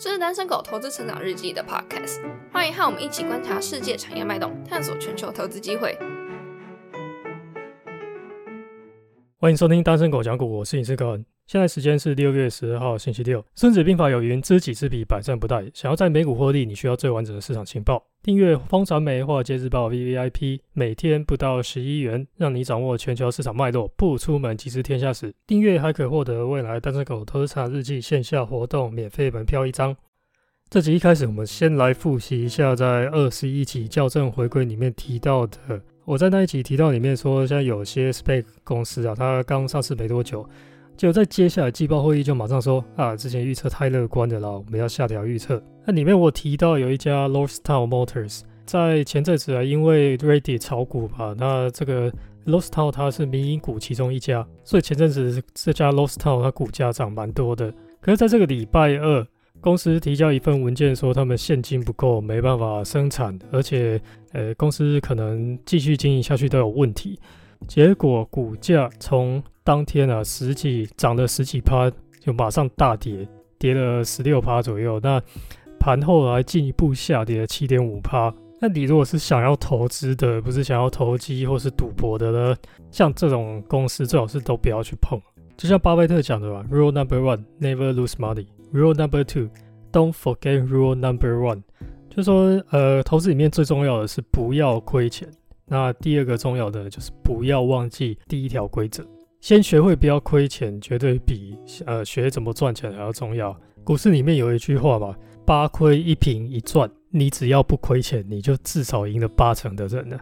这是单身狗投资成长日记的 podcast，欢迎和我们一起观察世界产业脉动，探索全球投资机会。欢迎收听单身狗讲股，我是影视高文。现在时间是六月十二号星期六。孙子兵法有云：知己知彼，百战不殆。想要在美股获利，你需要最完整的市场情报。订阅风传媒华尔街日报 V V I P，每天不到十一元，让你掌握全球市场脉络，不出门即知天下事。订阅还可获得未来单身狗投资日记线下活动免费门票一张。这集一开始，我们先来复习一下在二十一集校正回归里面提到的。我在那一集提到里面说，像有些 spec 公司啊，它刚上市没多久，就在接下来季报会议就马上说啊，之前预测太乐观的了，我们要下调预测。那里面我提到有一家 Lordstown Motors，在前阵子啊，因为 Reddit 炒股吧，那这个 Lordstown 它是民营股其中一家，所以前阵子这家 Lordstown 它股价涨蛮多的。可是在这个礼拜二。公司提交一份文件说，他们现金不够，没办法生产，而且，呃，公司可能继续经营下去都有问题。结果股价从当天啊十几涨了十几趴，就马上大跌，跌了十六趴左右。那盘后来进一步下跌了七点五趴。那你如果是想要投资的，不是想要投机或是赌博的呢？像这种公司最好是都不要去碰。就像巴菲特讲的吧，Rule number one: never lose money. Rule number two: don't forget rule number one. 就说，呃，投资里面最重要的是不要亏钱。那第二个重要的就是不要忘记第一条规则。先学会不要亏钱，绝对比呃学怎么赚钱还要重要。股市里面有一句话嘛，八亏一平一赚。你只要不亏钱，你就至少赢了八成的人了。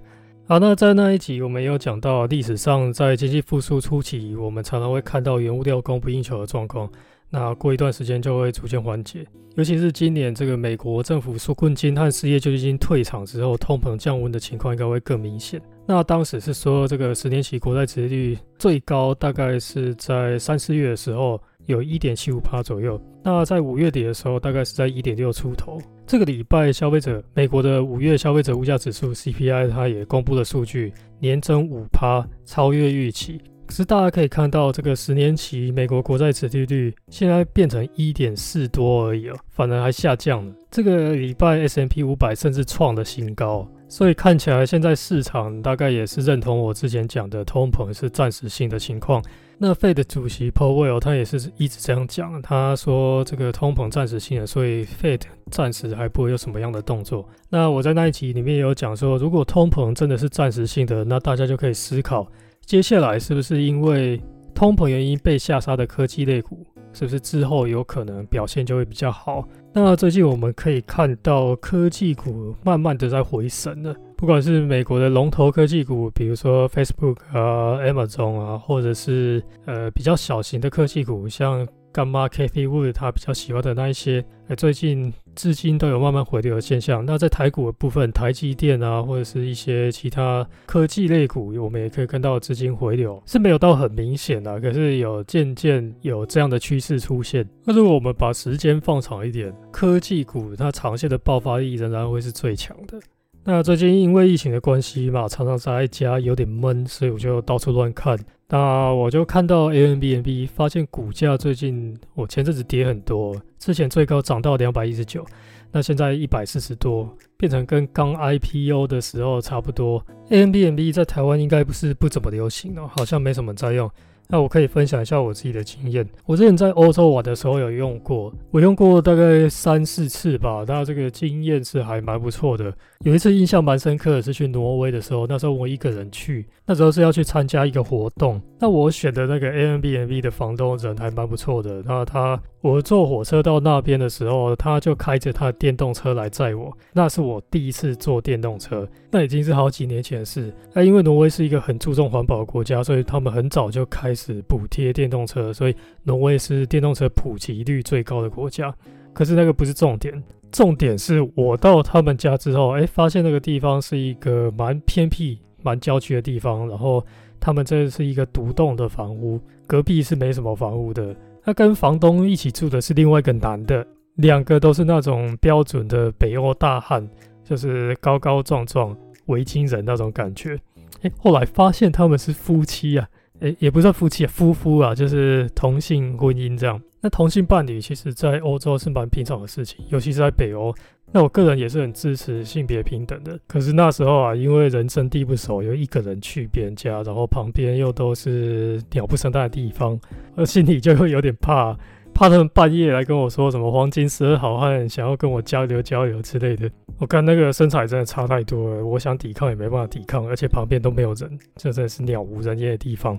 好，那在那一集我们有讲到，历史上在经济复苏初期，我们常常会看到原物料供不应求的状况。那过一段时间就会逐渐缓解，尤其是今年这个美国政府纾困金和失业救济金退场之后，通膨降温的情况应该会更明显。那当时是说这个十年期国债殖利率最高大概是在三四月的时候有一点七五帕左右，那在五月底的时候大概是在一点六出头。这个礼拜消费者美国的五月消费者物价指数 CPI 它也公布了数据，年增五趴，超越预期。可是大家可以看到，这个十年期美国国债殖利率现在变成一点四多而已哦，反而还下降了。这个礼拜 S M P 五百甚至创了新高，所以看起来现在市场大概也是认同我之前讲的通膨是暂时性的情况。那 Fed 主席 Powell 他也是一直这样讲，他说这个通膨暂时性的，所以 Fed 暂时还不会有什么样的动作。那我在那一集里面也有讲说，如果通膨真的是暂时性的，那大家就可以思考。接下来是不是因为通膨原因被下杀的科技类股，是不是之后有可能表现就会比较好？那最近我们可以看到科技股慢慢的在回升了，不管是美国的龙头科技股，比如说 Facebook 啊、Amazon 啊，或者是呃比较小型的科技股，像。干妈 K P Wood 他比较喜欢的那一些，哎，最近资金都有慢慢回流的现象。那在台股的部分，台积电啊，或者是一些其他科技类股，我们也可以看到资金回流是没有到很明显的，可是有渐渐有这样的趋势出现。那如果我们把时间放长一点，科技股它长线的爆发力仍然会是最强的。那最近因为疫情的关系嘛，常常宅在家有点闷，所以我就到处乱看。那我就看到 A N B N B，发现股价最近我前阵子跌很多，之前最高涨到两百一十九，那现在一百四十多，变成跟刚 I P O 的时候差不多。A N B N B 在台湾应该不是不怎么流行哦，好像没什么在用。那我可以分享一下我自己的经验。我之前在欧洲玩的时候有用过，我用过大概三四次吧。那这个经验是还蛮不错的。有一次印象蛮深刻的是去挪威的时候，那时候我一个人去，那时候是要去参加一个活动。那我选的那个 A N B N B 的房东人还蛮不错的。那他我坐火车到那边的时候，他就开着他的电动车来载我。那是我第一次坐电动车，那已经是好几年前的事。那因为挪威是一个很注重环保的国家，所以他们很早就开始补贴电动车，所以挪威是电动车普及率最高的国家。可是那个不是重点，重点是我到他们家之后，哎，发现那个地方是一个蛮偏僻、蛮郊区的地方。然后他们这是一个独栋的房屋，隔壁是没什么房屋的。他跟房东一起住的是另外一个男的，两个都是那种标准的北欧大汉，就是高高壮壮、维京人那种感觉。诶，后来发现他们是夫妻啊。诶，也不算夫妻啊，夫妇啊，就是同性婚姻这样。那同性伴侣其实在欧洲是蛮平常的事情，尤其是在北欧。那我个人也是很支持性别平等的。可是那时候啊，因为人生地不熟，又一个人去别人家，然后旁边又都是鸟不生蛋的地方，我心里就会有点怕，怕他们半夜来跟我说什么黄金十二好汉，想要跟我交流交流之类的。我看那个身材真的差太多了，我想抵抗也没办法抵抗，而且旁边都没有人，这真的是鸟无人烟的地方。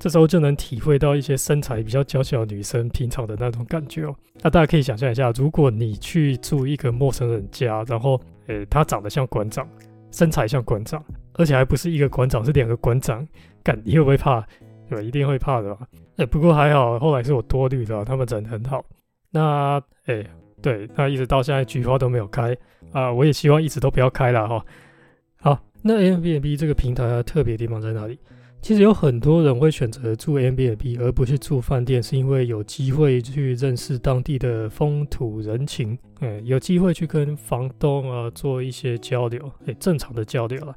这时候就能体会到一些身材比较娇小的女生平常的那种感觉哦。那大家可以想象一下，如果你去住一个陌生人家，然后，诶，他长得像馆长，身材像馆长，而且还不是一个馆长，是两个馆长，干你会不会怕？对吧？一定会怕的吧？诶，不过还好，后来是我多虑了，他们人很好。那，诶，对，那一直到现在菊花都没有开啊，我也希望一直都不要开了哈。好，那 a m b n b 这个平台的特别地方在哪里？其实有很多人会选择住 a b n b 而不是住饭店，是因为有机会去认识当地的风土人情，哎，有机会去跟房东啊做一些交流，哎，正常的交流了，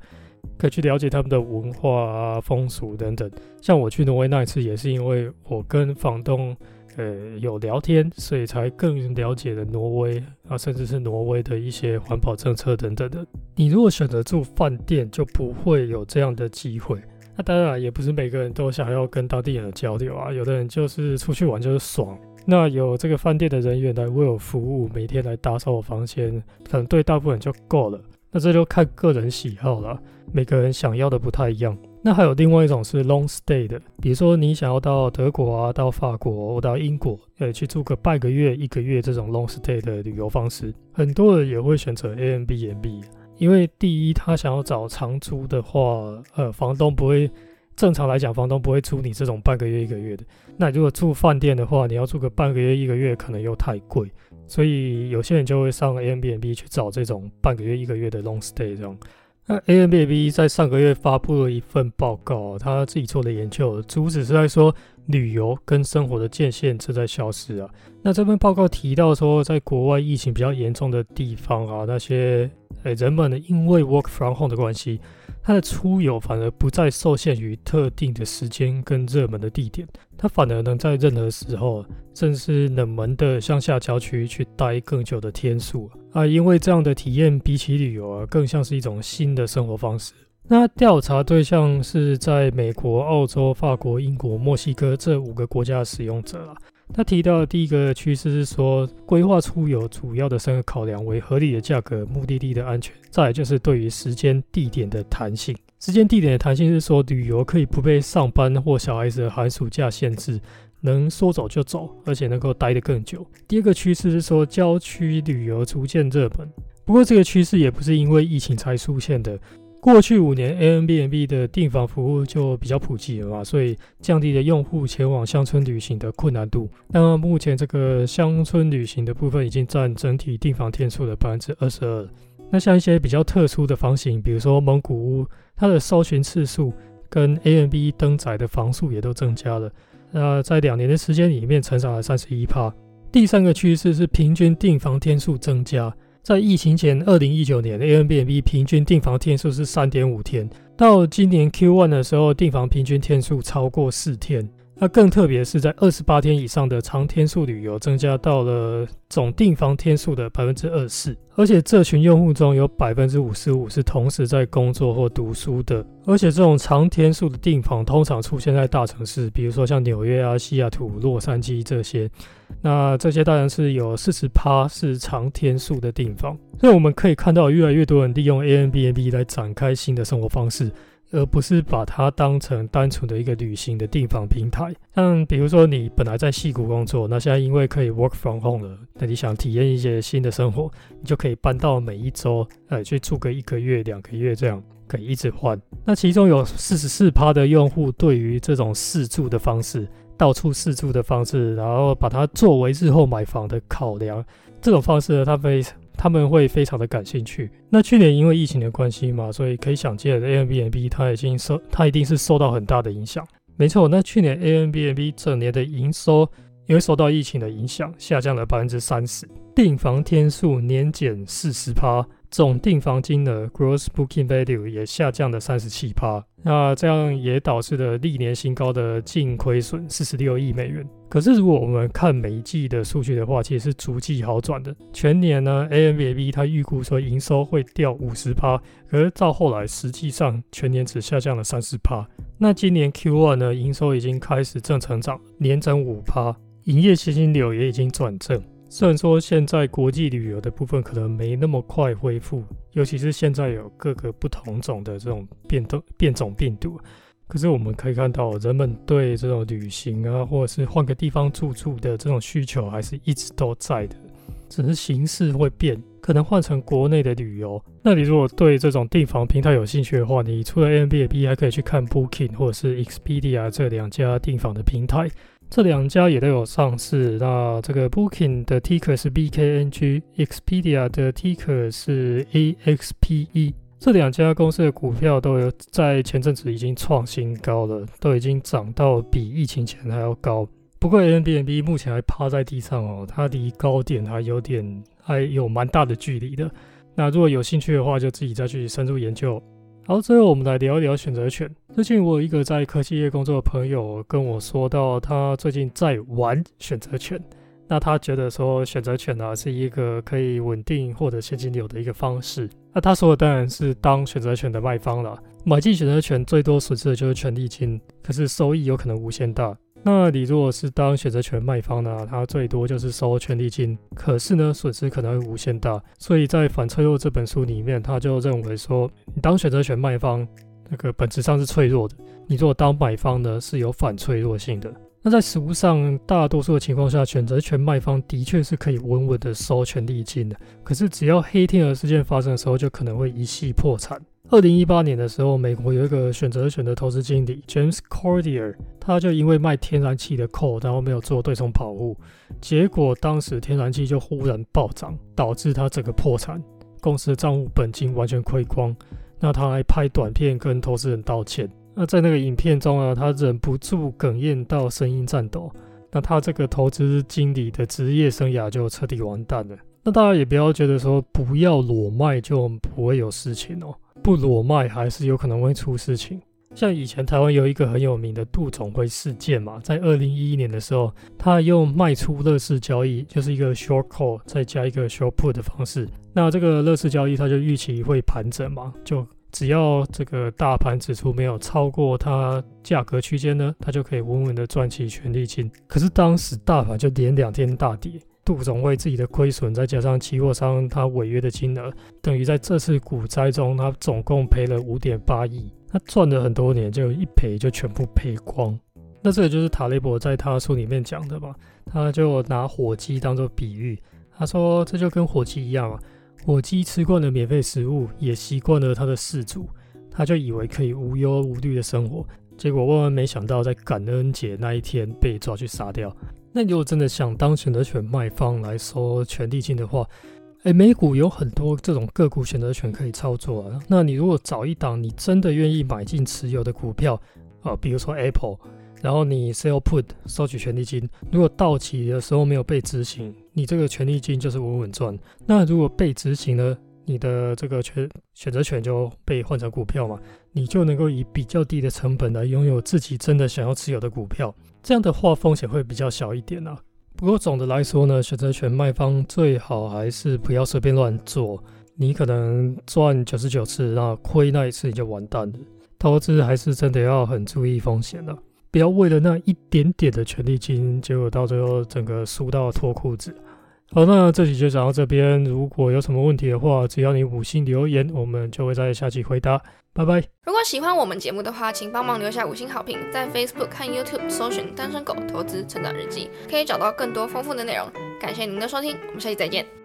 可以去了解他们的文化啊、风俗等等。像我去挪威那一次，也是因为我跟房东呃有聊天，所以才更了解了挪威啊，甚至是挪威的一些环保政策等等的。你如果选择住饭店，就不会有这样的机会。那当然也不是每个人都想要跟当地人交流啊，有的人就是出去玩就是爽。那有这个饭店的人员来为我服务，每天来打扫我房间，可能对大部分人就够了。那这就看个人喜好了，每个人想要的不太一样。那还有另外一种是 long stay 的，比如说你想要到德国啊、到法国、到英国，呃，去住个半个月、一个月这种 long stay 的旅游方式，很多人也会选择 A M B N B。因为第一，他想要找长租的话，呃，房东不会正常来讲，房东不会租你这种半个月、一个月的。那如果住饭店的话，你要住个半个月、一个月，可能又太贵，所以有些人就会上 a m b n b 去找这种半个月、一个月的 long stay 这样。那 a m b n b 在上个月发布了一份报告，他自己做的研究，主旨是在说旅游跟生活的界限正在消失啊。那这份报告提到说，在国外疫情比较严重的地方啊，那些诶，人们呢，因为 work from home 的关系，他的出游反而不再受限于特定的时间跟热门的地点，他反而能在任何时候，甚至冷门的乡下郊区去待更久的天数啊！因为这样的体验比起旅游啊，更像是一种新的生活方式。那调查对象是在美国、澳洲、法国、英国、墨西哥这五个国家的使用者了。他提到的第一个趋势是说，规划出游主要的三个考量为合理的价格、目的地的安全，再就是对于时间地点的弹性。时间地点的弹性是说，旅游可以不被上班或小孩子寒暑假限制，能说走就走，而且能够待得更久。第二个趋势是说，郊区旅游逐渐热门，不过这个趋势也不是因为疫情才出现的。过去五年，A N B N B 的订房服务就比较普及了嘛，所以降低了用户前往乡村旅行的困难度。那目前这个乡村旅行的部分已经占整体订房天数的百分之二十二。那像一些比较特殊的房型，比如说蒙古屋，它的搜寻次数跟 A N B 登载的房数也都增加了。那在两年的时间里面，成长了三十一趴。第三个趋势是平均订房天数增加。在疫情前，二零一九年 A N B N B 平均订房天数是三点五天，到今年 Q one 的时候，订房平均天数超过四天。那更特别是在二十八天以上的长天数旅游，增加到了总订房天数的百分之二四，而且这群用户中有百分之五十五是同时在工作或读书的，而且这种长天数的订房通常出现在大城市，比如说像纽约啊、西雅图、洛杉矶这些。那这些当然是有四十趴是长天数的订房，所以我们可以看到越来越多人利用 A N B N B 来展开新的生活方式。而不是把它当成单纯的一个旅行的订房平台。像比如说，你本来在戏谷工作，那现在因为可以 work from home 了，那你想体验一些新的生活，你就可以搬到每一周，呃，去住个一个月、两个月这样，可以一直换。那其中有四十四趴的用户对于这种试住的方式，到处试住的方式，然后把它作为日后买房的考量，这种方式呢，它非。他们会非常的感兴趣。那去年因为疫情的关系嘛，所以可以想见，A N B N B 它已经受，它一定是受到很大的影响。没错，那去年 A N B N B 整年的营收因为受到疫情的影响，下降了百分之三十，订房天数年减四十趴，总订房金额 （Gross Booking Value） 也下降了三十七趴。那这样也导致了历年新高的净亏损四十六亿美元。可是如果我们看每一季的数据的话，其实是逐季好转的。全年呢，AMBB 它预估说营收会掉五十趴，可是到后来实际上全年只下降了三十趴。那今年 Q1 呢，营收已经开始正成长，年增五趴，营业现金流也已经转正。虽然说现在国际旅游的部分可能没那么快恢复，尤其是现在有各个不同种的这种变动变种病毒，可是我们可以看到，人们对这种旅行啊，或者是换个地方住住的这种需求还是一直都在的，只是形式会变，可能换成国内的旅游。那你如果对这种订房平台有兴趣的话，你除了 Airbnb 还可以去看 Booking 或者是 Expedia 这两家订房的平台。这两家也都有上市。那这个 Booking 的 Ticker 是 BKNG，Expedia 的 Ticker 是 AXPE。这两家公司的股票都有在前阵子已经创新高了，都已经涨到比疫情前还要高。不过 Airbnb 目前还趴在地上哦，它离高点还有点还有蛮大的距离的。那如果有兴趣的话，就自己再去深入研究。好，最后我们来聊一聊选择权。最近我有一个在科技业工作的朋友跟我说到，他最近在玩选择权。那他觉得说选择权呢是一个可以稳定获得现金流的一个方式。那他说的当然是当选择权的卖方了，买进选择权最多损失的就是权利金，可是收益有可能无限大。那你如果是当选择权卖方呢，他最多就是收权利金，可是呢损失可能会无限大。所以在《反脆弱》这本书里面，他就认为说，你当选择权卖方，那个本质上是脆弱的；你如果当买方呢，是有反脆弱性的。那在实物上，大多数的情况下，选择权卖方的确是可以稳稳的收权利金的。可是只要黑天鹅事件发生的时候，就可能会一系破产。二零一八年的时候，美国有一个选择权的投资经理 James Cordier，他就因为卖天然气的扣，然后没有做对冲保护，结果当时天然气就忽然暴涨，导致他整个破产，公司的账户本金完全亏光。那他还拍短片跟投资人道歉。那在那个影片中啊，他忍不住哽咽到声音颤抖。那他这个投资经理的职业生涯就彻底完蛋了。那大家也不要觉得说不要裸卖就不会有事情哦。不裸卖还是有可能会出事情。像以前台湾有一个很有名的杜总会事件嘛，在二零一一年的时候，他用卖出乐视交易，就是一个 short call 再加一个 short put 的方式。那这个乐视交易，他就预期会盘整嘛，就只要这个大盘指数没有超过它价格区间呢，他就可以稳稳的赚取权利金。可是当时大盘就连两天大跌。杜总为自己的亏损，再加上期货商他违约的金额，等于在这次股灾中，他总共赔了五点八亿。他赚了很多年，就一赔就全部赔光。那这个就是塔雷伯在他书里面讲的嘛，他就拿火鸡当做比喻。他说这就跟火鸡一样啊，火鸡吃惯了免费食物，也习惯了他的饲主，他就以为可以无忧无虑的生活，结果万万没想到，在感恩节那一天被抓去杀掉。那如果真的想当选择权卖方来收权利金的话，诶，美股有很多这种个股选择权可以操作啊。那你如果找一档你真的愿意买进持有的股票啊，比如说 Apple，然后你 sell put 收取权利金，如果到期的时候没有被执行，你这个权利金就是稳稳赚。那如果被执行呢，你的这个权选择权就被换成股票嘛，你就能够以比较低的成本来拥有自己真的想要持有的股票。这样的话风险会比较小一点啊。不过总的来说呢，选择权卖方最好还是不要随便乱做。你可能赚九十九次，那亏那一次你就完蛋了。投资还是真的要很注意风险的，不要为了那一点点的权利金，结果到最后整个输到脱裤子。好，那这期就讲到这边。如果有什么问题的话，只要你五星留言，我们就会在下期回答。拜拜！如果喜欢我们节目的话，请帮忙留下五星好评，在 Facebook 看 YouTube 搜寻“单身狗投资成长日记”，可以找到更多丰富的内容。感谢您的收听，我们下期再见。